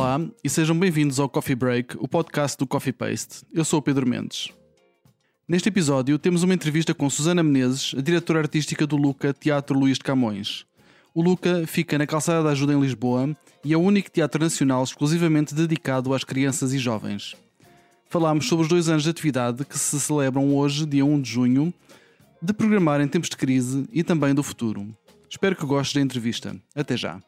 Olá e sejam bem-vindos ao Coffee Break, o podcast do Coffee Paste. Eu sou o Pedro Mendes. Neste episódio temos uma entrevista com Susana Menezes, a diretora artística do Luca Teatro Luís de Camões. O Luca fica na Calçada da Ajuda em Lisboa e é o único teatro nacional exclusivamente dedicado às crianças e jovens. Falámos sobre os dois anos de atividade que se celebram hoje, dia 1 de junho, de programar em tempos de crise e também do futuro. Espero que gostes da entrevista. Até já.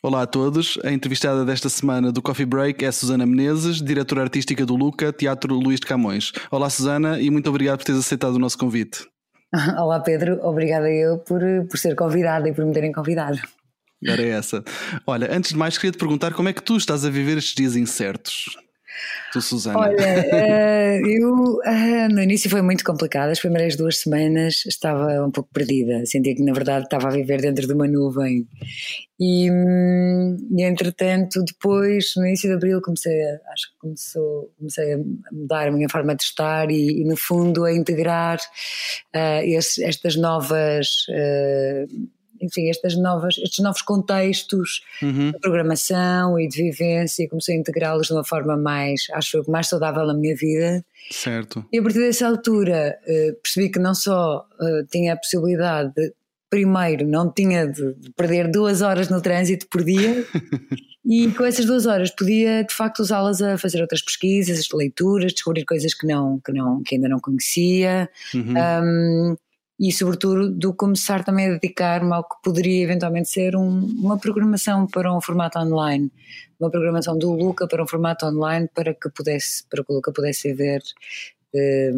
Olá a todos. A entrevistada desta semana do Coffee Break é Susana Menezes, diretora artística do Luca, Teatro Luís de Camões. Olá Susana e muito obrigado por teres aceitado o nosso convite. Olá Pedro, obrigada eu por, por ser convidada e por me terem convidado. Era essa. Olha, antes de mais queria te perguntar como é que tu estás a viver estes dias incertos? Tu, Susana. Olha, uh, eu uh, no início foi muito complicado. As primeiras duas semanas estava um pouco perdida. Sentia que na verdade estava a viver dentro de uma nuvem. E, hum, e entretanto, depois, no início de abril, comecei a, acho que começou, comecei a mudar a minha forma de estar e, e no fundo a integrar uh, estas novas enfim, estas novas, estes novos contextos uhum. de programação e de vivência e comecei a integrá-los de uma forma mais, acho mais saudável na minha vida. Certo. E a partir dessa altura uh, percebi que não só uh, tinha a possibilidade de, primeiro, não tinha de, de perder duas horas no trânsito por dia e com essas duas horas podia de facto usá-las a fazer outras pesquisas, leituras, descobrir coisas que, não, que, não, que ainda não conhecia. Uhum. Um, e sobretudo do começar também a dedicar-me ao que poderia eventualmente ser um, uma programação para um formato online, uma programação do Luca para um formato online para que pudesse para que o Luca pudesse ver eh,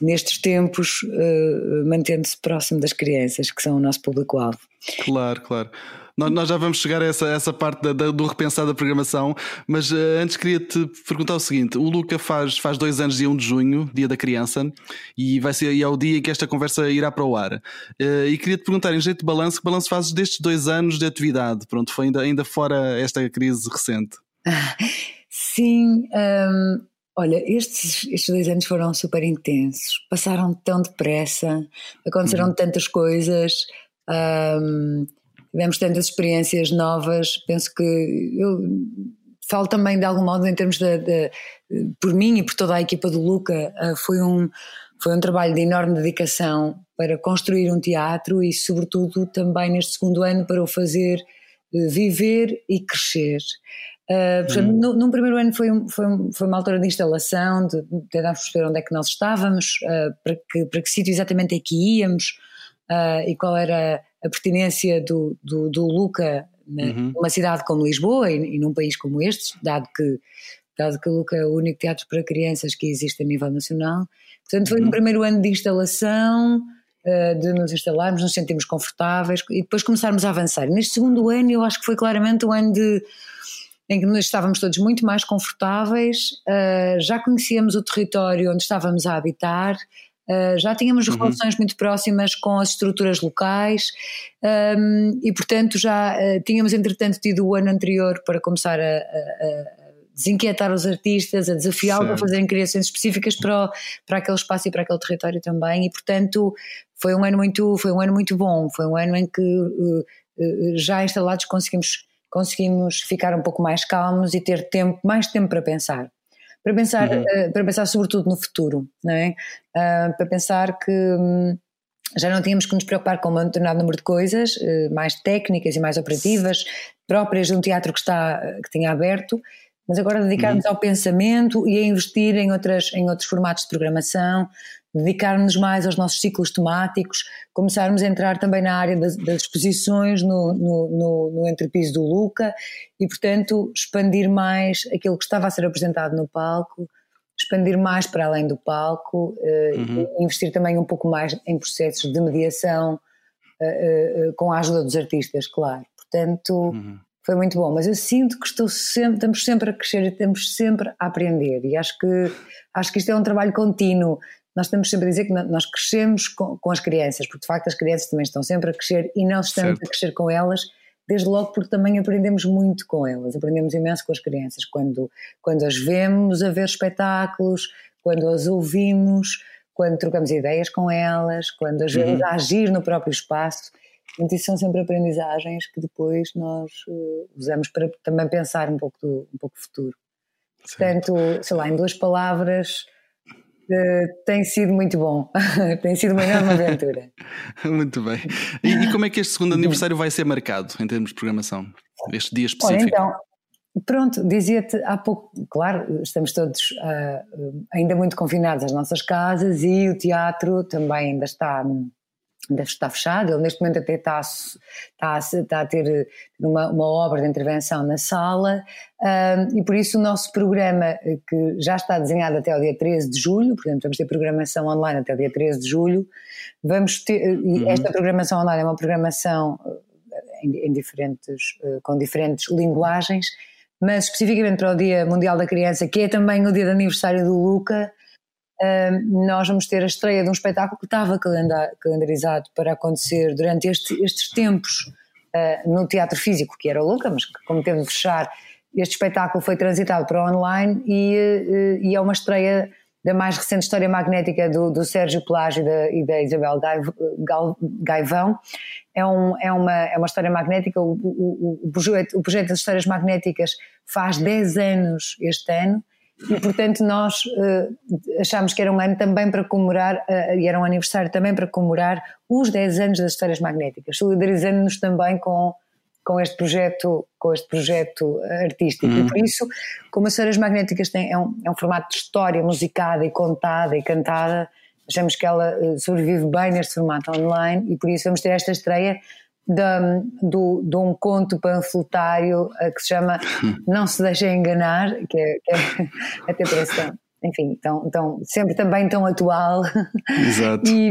nestes tempos uh, mantendo-se próximo das crianças que são o nosso público-alvo. Claro, claro. Nós, nós já vamos chegar a essa, essa parte da, da, do repensar da programação, mas uh, antes queria-te perguntar o seguinte: o Luca faz, faz dois anos, dia 1 de junho, dia da criança, e vai ser e é o dia em que esta conversa irá para o ar. Uh, e queria-te perguntar, em jeito de balanço, que balanço fazes destes dois anos de atividade? Pronto, foi ainda, ainda fora esta crise recente. Sim, um, olha, estes, estes dois anos foram super intensos, passaram tão depressa, aconteceram uhum. tantas coisas. Um, tivemos tantas experiências novas, penso que eu falo também de algum modo em termos de, de por mim e por toda a equipa do Luca, eh, foi um, foi um trabalho de enorme dedicação para construir um teatro e sobretudo também neste segundo ano para o fazer eh, viver e crescer. Uh, portanto, hum. no, num primeiro ano foi, foi, foi uma altura de instalação, de tentar perceber onde é que nós estávamos, uh, para, que, para que sítio exatamente é que íamos uh, e qual era a pertinência do, do, do Luca uhum. numa cidade como Lisboa e, e, num país como este, dado que, dado que o Luca é o único teatro para crianças que existe a nível nacional. Portanto, foi uhum. um primeiro ano de instalação, uh, de nos instalarmos, nos sentirmos confortáveis e depois começarmos a avançar. Neste segundo ano, eu acho que foi claramente um ano de em que nós estávamos todos muito mais confortáveis, uh, já conhecíamos o território onde estávamos a habitar, Uh, já tínhamos uhum. relações muito próximas com as estruturas locais um, e, portanto, já uh, tínhamos, entretanto, tido o ano anterior para começar a, a, a desinquietar os artistas, a desafiá-los a fazerem criações específicas para, o, para aquele espaço e para aquele território também. E, portanto, foi um ano muito, foi um ano muito bom. Foi um ano em que, uh, já instalados, conseguimos, conseguimos ficar um pouco mais calmos e ter tempo, mais tempo para pensar para pensar, uhum. uh, para pensar sobretudo no futuro, não é? Uh, para pensar que um, já não tínhamos que nos preocupar com um determinado número de coisas, uh, mais técnicas e mais operativas, próprias de um teatro que, está, que tinha aberto, mas agora dedicarmos uhum. ao pensamento e a investir em, outras, em outros formatos de programação, dedicarmos mais aos nossos ciclos temáticos, começarmos a entrar também na área das, das exposições no, no, no, no entrepiso do Luca e, portanto, expandir mais aquilo que estava a ser apresentado no palco, expandir mais para além do palco, uh, uhum. investir também um pouco mais em processos de mediação uh, uh, com a ajuda dos artistas, claro. Portanto, uhum. foi muito bom. Mas eu sinto que estou sempre, estamos sempre a crescer e estamos sempre a aprender. E acho que, acho que isto é um trabalho contínuo nós temos sempre a dizer que nós crescemos com, com, as crianças, porque de facto as crianças também estão sempre a crescer e nós estamos certo. a crescer com elas, desde logo porque também aprendemos muito com elas, aprendemos imenso com as crianças, quando, quando as vemos a ver espetáculos, quando as ouvimos, quando trocamos ideias com elas, quando as vemos uhum. a agir no próprio espaço. Portanto, isso são sempre aprendizagens que depois nós uh, usamos para também pensar um pouco do um pouco futuro. Portanto, sei lá, em duas palavras, uh, tem sido muito bom. tem sido uma enorme aventura. muito bem. E, e, como é que este segundo aniversário vai ser marcado em termos de programação? Este dia específico? Olha, então, Pronto, dizia-te há pouco, claro, estamos todos uh, ainda muito confinados às nossas casas e o teatro também ainda está, ainda está fechado. Ele neste momento até está, está, está a ter uma, uma, obra de intervenção na sala e por isso o nosso programa, que já está desenhado até o dia 13 de julho, portanto vamos ter programação online até o dia 13 de julho, vamos ter, uhum. esta programação online é uma programação em, em diferentes, com diferentes linguagens mas especificamente para o Dia Mundial da Criança, que é também o dia de aniversário do Luca, nós vamos ter a estreia de um espetáculo que estava calendarizado para acontecer durante este, estes tempos ah, no teatro físico, que era o Luca, mas que, como teve de fechar, este espetáculo foi transitado para online e, eh, e é uma estreia da mais recente história magnética do, do Sérgio Pelágio e da, e da Isabel Gaivão. É, um, é, uma, é uma história magnética, o, o, o, projeto, o projeto das histórias magnéticas faz 10 anos este ano e portanto nós uh, achámos que era um ano também para comemorar, uh, e era um aniversário também para comemorar os 10 anos das histórias magnéticas, solidarizando-nos também com com este projeto, com este projeto artístico. Uhum. E por isso, como as Senhoras Magnéticas têm, é, um, é um formato de história musicada e contada e cantada, achamos que ela eh, sobrevive bem neste formato online e por isso vamos ter esta estreia de, do, de um conto panfletário eh, que se chama Não se deixem enganar, que é, que é até parece enfim, tão, tão, sempre também tão atual. Exato. e,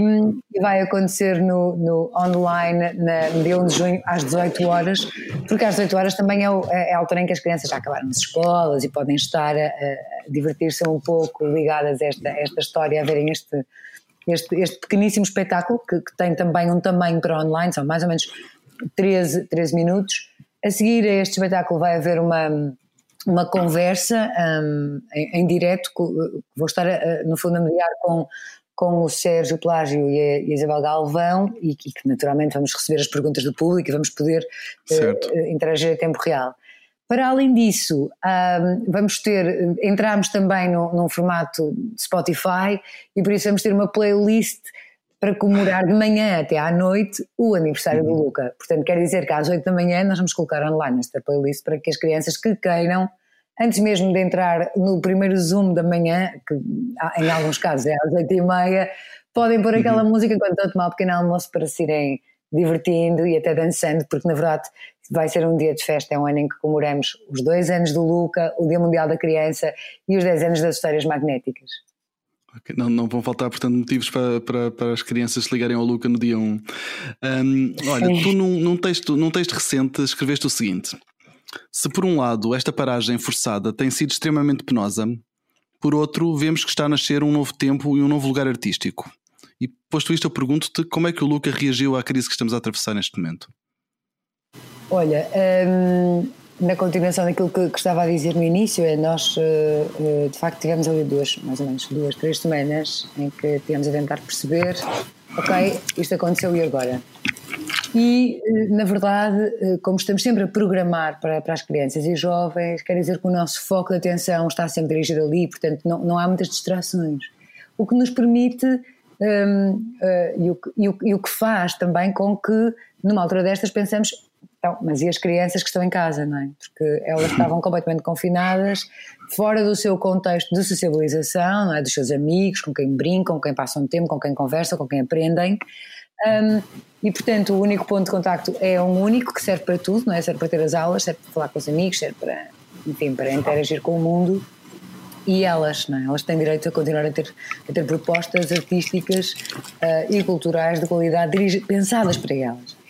e, vai acontecer no, no online na, no dia 1 de junho às 18 horas, porque às 18 horas também é, o, é a altura em que as crianças já acabaram nas escolas e podem estar a, a divertir-se um pouco ligadas a esta, a esta história, a verem este, este, este pequeníssimo espetáculo que, que, tem também um tamanho para online, são mais ou menos 13, 13 minutos. A seguir a este espetáculo vai haver uma uma conversa um, em, em direto, vou estar no fundo a mediar com, com o Sérgio Plágio e a, e a Isabel Galvão e, e, que naturalmente vamos receber as perguntas do público e vamos poder uh, interagir a tempo real. Para além disso, vamos ter, entramos também no, num formato de Spotify e por isso vamos ter uma playlist para comemorar de manhã até à noite o aniversário uhum. do Luca. Portanto, quer dizer que às 8 da manhã nós vamos colocar online esta playlist para que as crianças que queiram, antes mesmo de entrar no primeiro Zoom da manhã, que em alguns casos é às 8 e meia, podem pôr aquela uhum. música enquanto estão a tomar um pequeno almoço para se irem divertindo e até dançando, porque na verdade vai ser um dia de festa, é um ano em que comemoramos os dois anos do Luca, o Dia Mundial da Criança e os 10 anos das histórias magnéticas. Okay. Não, não vão faltar, portanto, motivos para, para, para as crianças se ligarem ao Luca no dia 1. Um, olha, tu num, num, texto, num texto recente escreveste o seguinte: Se por um lado esta paragem forçada tem sido extremamente penosa, por outro, vemos que está a nascer um novo tempo e um novo lugar artístico. E posto isto, eu pergunto-te como é que o Luca reagiu à crise que estamos a atravessar neste momento. Olha, hum, na continuação daquilo que, que, estava a dizer no início, é nós uh, de facto tivemos ali duas, mais ou menos duas, três semanas em que tivemos a tentar perceber, ok, isto aconteceu e agora? E uh, na verdade, como estamos sempre a programar para, para as crianças e jovens, quer dizer que o nosso foco de atenção está sempre dirigido ali, portanto não, não há muitas distrações. O que nos permite um, e, o, e, o, e o que faz também com que numa altura destas pensamos então, mas e as crianças que estão em casa, não é? Porque elas estavam completamente confinadas, fora do seu contexto de sociabilização, não é? Dos seus amigos, com quem brincam, com quem passam tempo, com quem conversam, com quem aprendem. Um, e portanto, o único ponto de contacto é um único que serve para tudo, não é? Serve para ter as aulas, serve para falar com os amigos, serve para, enfim, para interagir com o mundo. E elas, não é? Elas têm direito a continuar a ter, a ter propostas artísticas uh, e culturais de qualidade pensadas para elas.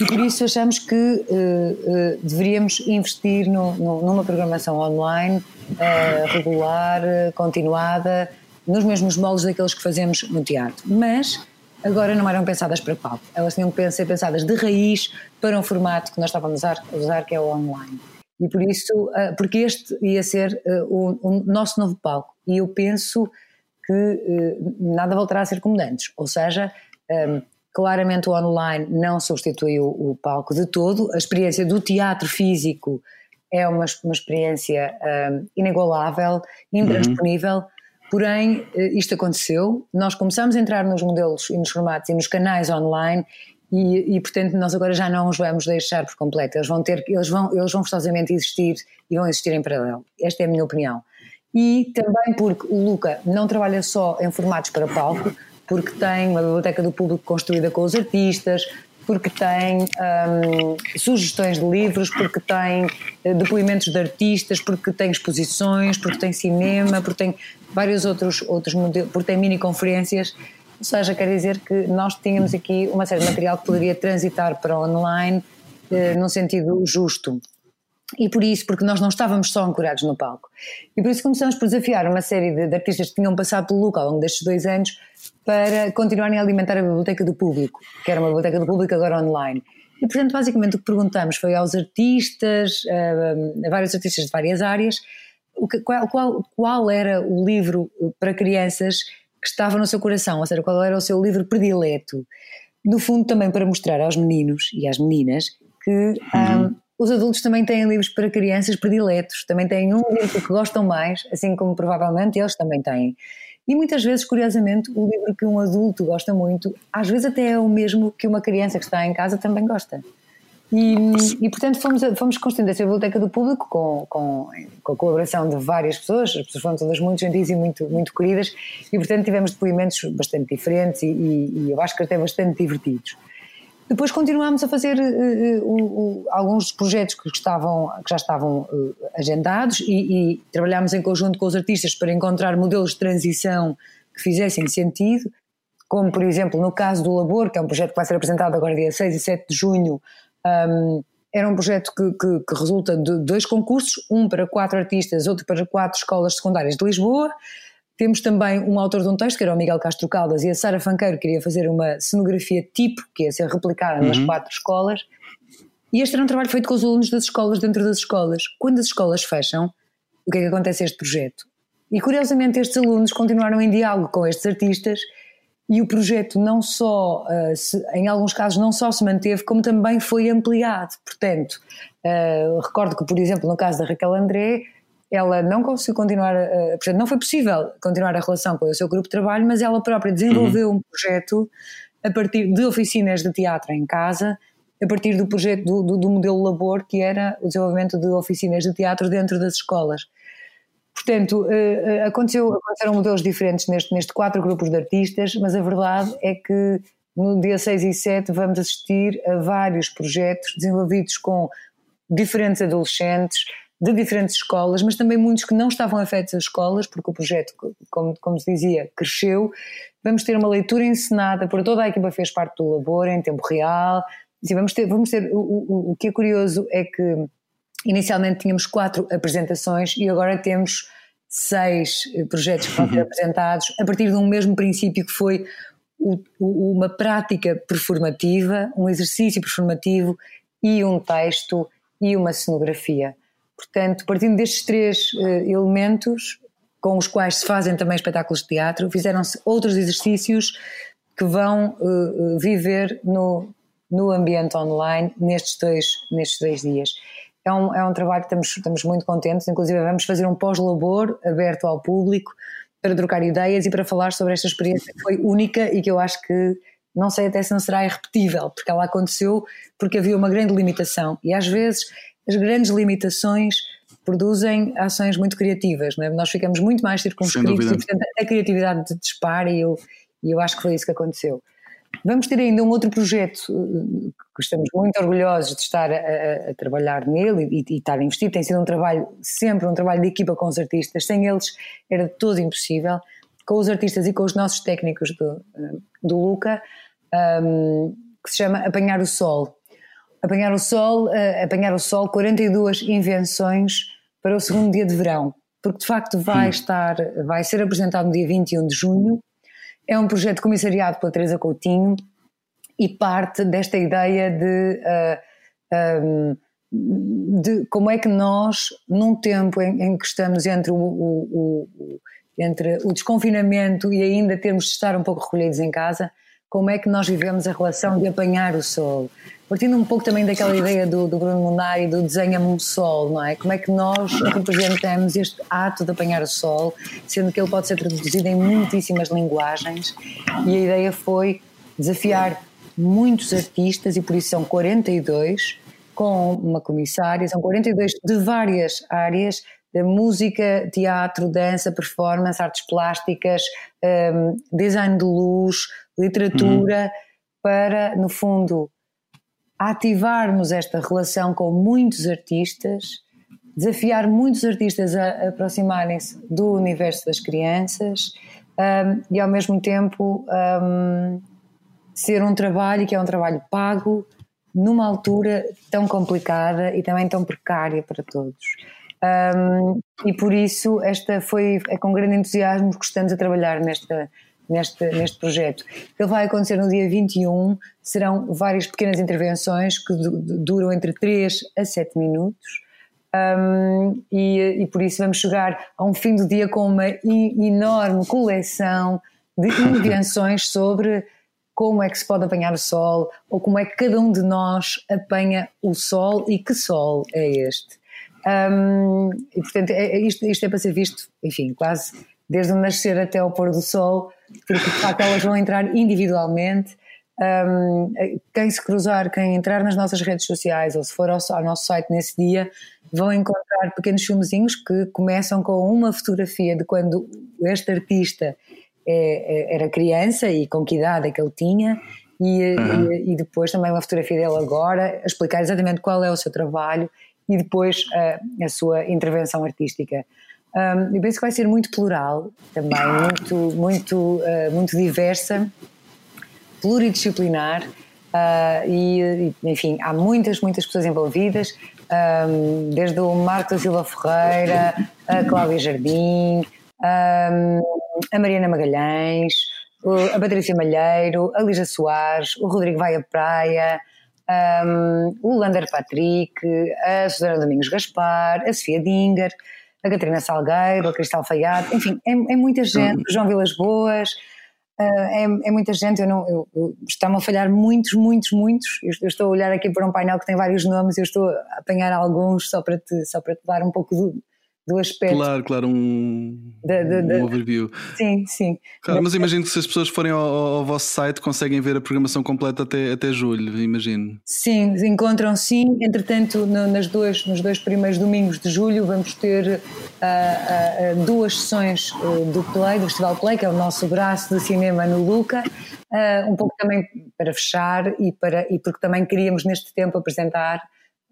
E por isso achamos que uh, uh, deveríamos investir no, no, numa programação online uh, regular, continuada, nos mesmos moldes daqueles que fazemos no teatro. Mas agora não eram pensadas para palco, elas tinham que ser pensadas de raiz para um formato que nós estávamos a usar, que é o online. E por isso, porque este ia ser o, o, nosso novo palco. E eu penso que nada voltará a ser como antes. Ou seja, um, Claramente o online não substituiu o palco de todo. A experiência do teatro físico é uma, uma experiência um, inigualável, intransponível. Uhum. Porém, eh, isto aconteceu. Nós começamos a entrar nos modelos e nos formatos e nos canais online e, e, portanto nós agora já não os vamos deixar por completo. Eles vão ter, eles vão, eles vão forçosamente existir e vão existir em paralelo. Esta é a minha opinião. E também porque o Luca não trabalha só em formatos para palco, porque tem uma biblioteca do público construída com os artistas, porque tem um, sugestões de livros, porque tem uh, depoimentos de artistas, porque tem exposições, porque tem cinema, porque tem vários outros, outros modelos, porque tem mini conferências. Ou seja, quer dizer que nós tínhamos aqui uma série de material que poderia transitar para online uh, num sentido justo. E por isso, porque nós não estávamos só ancorados no palco. E por isso começamos por desafiar uma série de, de artistas que tinham passado pelo local ao longo destes dois anos para continuarem a alimentar a biblioteca do público, que era uma biblioteca do público agora online. E portanto, basicamente o que perguntamos foi aos artistas, a, a vários artistas de várias áreas, que, qual, qual, qual era o livro para crianças que estava no seu coração, ou seja, qual era o seu livro predileto. No fundo, também para mostrar aos meninos e às meninas que uhum. um, os adultos também têm livros para crianças prediletos, também têm um livro que gostam mais, assim como provavelmente eles também têm. E muitas vezes, curiosamente, o livro que um adulto gosta muito, às vezes até é o mesmo que uma criança que está em casa também gosta. E, e portanto, fomos, fomos construindo essa biblioteca do público com, com, com, a colaboração de várias pessoas, as pessoas foram todas muito gentis e muito, muito queridas, e portanto tivemos depoimentos bastante diferentes e, e, e eu acho que até bastante divertidos. Depois continuámos a fazer uh, uh, alguns projetos que, estavam, que já estavam eh, agendados e, e trabalhámos em conjunto com os artistas para encontrar modelos de transição que fizessem sentido, como por exemplo no caso do Labor, que é um projeto que vai ser apresentado agora dia 6 e 7 de junho, um, era um projeto que, que, que, resulta de dois concursos, um para quatro artistas, outro para quatro escolas secundárias de Lisboa, temos também um autor de um texto, que era o Miguel Castro Caldas, e a Sara Fanqueiro queria fazer uma cenografia tipo, que ia ser replicada uhum. nas quatro escolas. E este era um trabalho feito com os alunos das escolas, dentro das escolas. Quando as escolas fecham, o que é que acontece a este projeto? E curiosamente estes alunos continuaram em diálogo com estes artistas e o projeto não só, se, em alguns casos, não só se manteve, como também foi ampliado. Portanto, uh, recordo que, por exemplo, no caso da Raquel André, ela não conseguiu continuar, a, portanto, não foi possível continuar a relação com o seu grupo de trabalho, mas ela própria desenvolveu uhum. um projeto a partir de oficinas de teatro em casa, a partir do projeto do, do, do, modelo Labor, que era o desenvolvimento de oficinas de teatro dentro das escolas. Portanto, eh, eh, aconteceu, aconteceram modelos diferentes neste, neste quatro grupos de artistas, mas a verdade é que no dia 6 e 7 vamos assistir a vários projetos desenvolvidos com diferentes adolescentes, de diferentes escolas, mas também muitos que não estavam afetos às escolas, porque o projeto, como, como se dizia, cresceu. Vamos ter uma leitura encenada por toda a equipa fez parte do labor em tempo real. Assim, vamos ter, vamos ter o, o, o que é curioso é que inicialmente tínhamos quatro apresentações e agora temos seis projetos que vão ser apresentados a partir de um mesmo princípio que foi o, uma prática performativa, um exercício performativo e um texto e uma cenografia. Portanto, partindo destes três uh, elementos, com os quais se fazem também espetáculos de teatro, fizeram-se outros exercícios que vão uh, viver no, no ambiente online nestes dois, nestes dois dias. É um, é um trabalho que estamos, estamos muito contentes, inclusive vamos fazer um pós-labor aberto ao público para trocar ideias e para falar sobre esta experiência que foi única e que eu acho que não sei até se não será irrepetível, porque ela aconteceu porque havia uma grande limitação e às vezes as grandes limitações produzem ações muito criativas, é? nós ficamos muito mais circunscritos e portanto a criatividade dispara e eu, e eu acho que foi isso que aconteceu. Vamos ter ainda um outro projeto eh, que estamos muito orgulhosos de estar a, a, trabalhar nele e, e, estar a investir. Tem sido um trabalho, sempre um trabalho de equipa com os artistas. Sem eles era todo impossível. Com os artistas e com os nossos técnicos do, eh, do Luca, um, ehm, que se chama Apanhar o Sol. Apanhar o Sol, uh, Apanhar o Sol, 42 invenções para o segundo dia de verão, porque de facto vai hum. estar, vai ser apresentado no dia 21 de junho. É um projeto comissariado pela Teresa Coutinho e parte desta ideia de, uh, eh, um, ehm, de como é que nós, num tempo em, em que estamos entre o, o, o, entre o desconfinamento e ainda termos de estar um pouco recolhidos em casa, como é que nós vivemos a relação de apanhar o sol. Partindo um pouco também daquela ideia do, do Bruno Munari do desenha-me um sol, não é? Como é que nós representamos este ato de apanhar o sol, sendo que ele pode ser traduzido em muitíssimas linguagens, e a ideia foi desafiar muitos artistas, e por isso são 42, com uma comissária, são 42 de várias áreas, de música, teatro, dança, performance, artes plásticas, um, design de luz, literatura, uhum. para, no fundo, ativarmos esta relação com muitos artistas, desafiar muitos artistas a, aproximarem-se do universo das crianças um, e, ao mesmo tempo, um, ser um trabalho que é um trabalho pago numa altura tão complicada e também tão precária para todos. Um, e por isso esta foi é com grande entusiasmo que estamos a trabalhar nesta neste, neste projeto. Ele vai acontecer no dia 21, serão várias pequenas intervenções que duram entre 3 a 7 minutos. Um, e, e, por isso vamos chegar a um fim do dia com uma enorme coleção de invenções sobre como é que se pode apanhar o sol ou como é que cada um de nós apanha o sol e que sol é este. Um, e portanto, é, é, isto, isto é para ser visto, enfim, quase desde o nascer até ao pôr do sol, porque de facto elas vão entrar individualmente. Um, quem se cruzar, quem entrar nas nossas redes sociais ou se for ao, ao, nosso site nesse dia, vão encontrar pequenos filmezinhos que começam com uma fotografia de quando este artista é, é, era criança e com que idade é que ele tinha, e, uhum. e, e, depois também uma fotografia dele agora, explicar exatamente qual é o seu trabalho e depois a, a sua intervenção artística. Um, eu penso que vai ser muito plural também, muito, muito, uh, muito diversa, pluridisciplinar uh, e, enfim, há muitas, muitas pessoas envolvidas, um, desde o Marco da Silva Ferreira, a Cláudia Jardim, um, a Mariana Magalhães, a Patrícia Malheiro, a Lisa Soares, o Rodrigo Vai à Praia, um, o Lander Patrick, a Susana Domingos Gaspar, a Sofia Dinger, a Catarina Salgueiro, a Cristal Faiado, enfim, é, é muita gente, o João Vilas Boas, uh, é, é, muita gente, eu não, eu, eu, está-me a falhar muitos, muitos, muitos, eu, eu, estou a olhar aqui para um painel que tem vários nomes, eu estou a apanhar alguns só para te, só para te dar um pouco do, do aspecto. Claro, claro, um, um overview. Sim, sim. Claro, mas imagino que se as pessoas forem ao, ao, vosso site conseguem ver a programação completa até, até julho, imagino. Sim, encontram sim. Entretanto, no, nas duas, nos dois primeiros domingos de julho vamos ter uh, uh, duas sessões uh, do Play, do Festival Play, que é o nosso braço de cinema no Luca. um pouco também para fechar e, para, e porque também queríamos neste tempo apresentar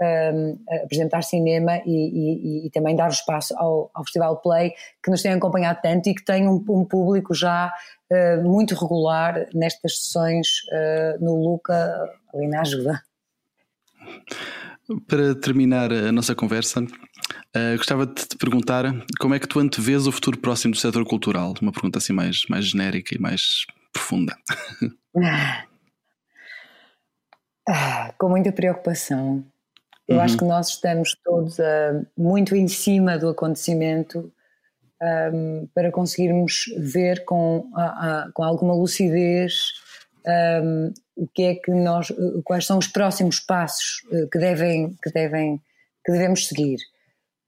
um, apresentar cinema e, e, e, também dar espaço ao, ao, Festival Play, que nos tem acompanhado tanto e que tem um, um público já uh, muito regular nestas sessões uh, no Luca, ali na ajuda. Para terminar a nossa conversa, uh, gostava de te perguntar como é que tu antevês o futuro próximo do setor cultural? Uma pergunta assim mais, mais genérica e mais profunda. Ah, com muita preocupação. Eu uhum. acho que nós estamos todos uh, muito em cima do acontecimento um, para conseguirmos ver com, a, a, com alguma lucidez um, o que é que nós, quais são os próximos passos uh, que devem, que devem, que devemos seguir.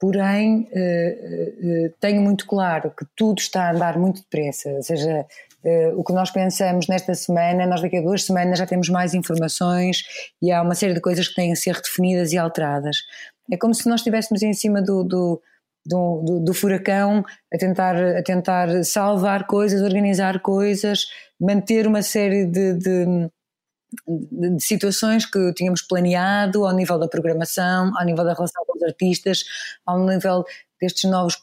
Porém, uh, tenho muito claro que tudo está a andar muito depressa, ou seja, Uh, o que nós pensamos nesta semana, nós daqui a duas semanas já temos mais informações e há uma série de coisas que têm a ser redefinidas e alteradas. É como se nós estivéssemos em cima do, do, do, do, furacão a tentar, a tentar salvar coisas, organizar coisas, manter uma série de, de de, situações que tínhamos planeado ao nível da programação, ao nível da relação com os artistas, ao nível destes novos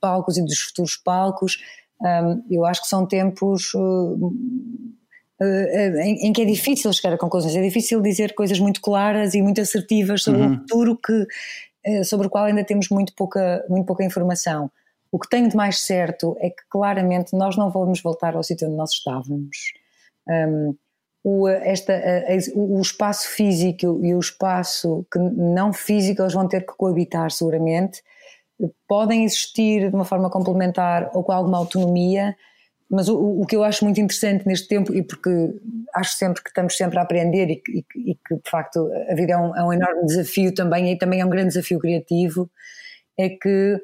palcos e dos futuros palcos. Um, eu acho que são tempos uh, uh, em, em, que é difícil chegar a conclusões, é difícil dizer coisas muito claras e muito assertivas sobre uhum. um futuro que, uh, sobre o qual ainda temos muito pouca, muito pouca informação. O que tenho de mais certo é que claramente nós não vamos voltar ao sítio onde nós estávamos. Um, o, esta, o espaço físico e o espaço que não físico eles vão ter que coabitar seguramente podem existir de uma forma complementar ou com alguma autonomia, mas o, o, que eu acho muito interessante neste tempo, e porque acho sempre que estamos sempre a aprender e, e, e que de facto a vida é um, é um, enorme desafio também, e também é um grande desafio criativo, é que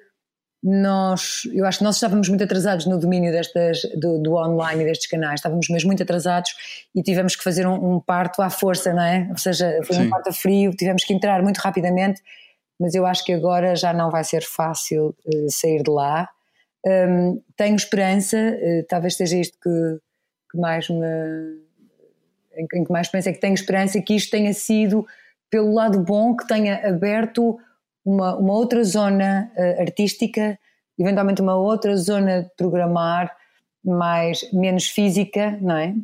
nós, eu acho que nós estávamos muito atrasados no domínio destas, do, do online e destes canais, estávamos mesmo muito atrasados e tivemos que fazer um, um parto à força, não é? Ou seja, foi Sim. um parto a frio, tivemos que entrar muito rapidamente, mas eu acho que agora já não vai ser fácil uh, sair de lá um, tenho esperança, uh, talvez seja isto que, que mais me. Em, em, que mais penso é que tenho esperança que isto tenha sido, pelo lado bom, que tenha aberto uma, uma outra zona uh, artística, eventualmente uma outra zona de programar mais, menos física, não é?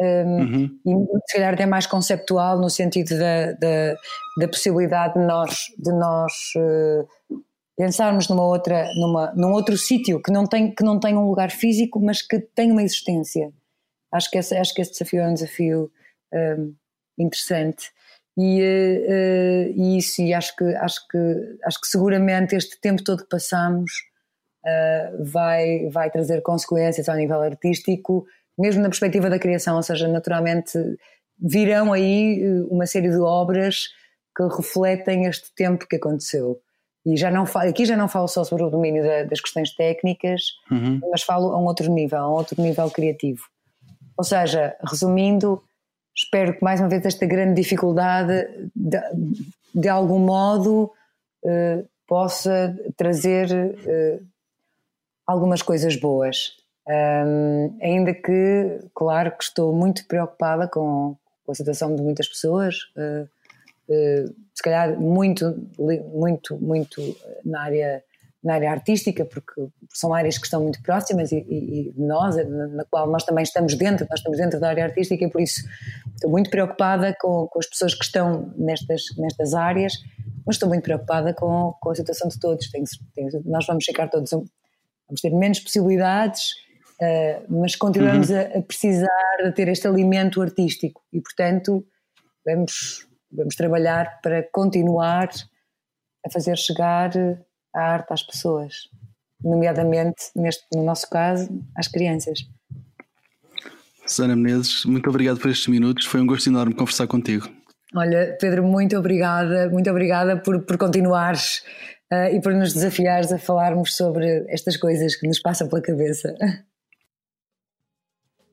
Um, uhum. E se calhar até mais conceptual, no sentido da, da, da possibilidade de nós, de nós uh, pensarmos numa outra, numa, num outro sítio que não tem que não tem um lugar físico, mas que tem uma existência. Acho que esse, acho que esse desafio é um desafio um, interessante e, uh, e, isso e acho que acho que acho que seguramente este tempo todo que passamos uh, vai vai trazer consequências ao nível artístico, mesmo na perspectiva da criação, ou seja, naturalmente virão aí uma série de obras que refletem este tempo que aconteceu. E já não falo, aqui já não falo só sobre o domínio da, das questões técnicas, uhum. mas falo a um outro nível, a um outro nível criativo. Ou seja, resumindo, espero que mais uma vez esta grande dificuldade, de, de algum modo, eh, possa trazer eh, algumas coisas boas. Um, ainda que, claro, que estou muito preocupada com, com a situação de muitas pessoas. Uh, eh, se calhar muito, muito, muito na área, na área artística, porque são áreas que estão muito próximas e, e, e nós, na qual nós também estamos dentro, nós estamos dentro da área artística e por isso estou muito preocupada com, com as pessoas que estão nestas, nestas áreas, mas estou muito preocupada com, com a situação de todos. Tenho, tenho, nós vamos ficar todos, vamos ter menos possibilidades, uh, mas continuamos uhum. a, a precisar de ter este alimento artístico e, portanto, vamos Vamos trabalhar para continuar a fazer chegar a arte às pessoas, nomeadamente, neste, no nosso caso, às crianças. Susana Menezes, muito obrigado por estes minutos, foi um gosto enorme conversar contigo. Olha, Pedro, muito obrigada, muito obrigada por, por continuares uh, e por nos desafiares a falarmos sobre estas coisas que nos passam pela cabeça.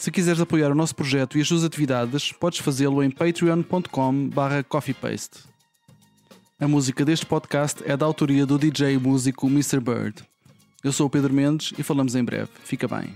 Se quiseres apoiar o nosso projeto e as suas atividades, podes fazê-lo em patreon.com/coffeepaste. A música deste podcast é da autoria do DJ músico Mr. Bird. Eu sou o Pedro Mendes e falamos em breve. Fica bem.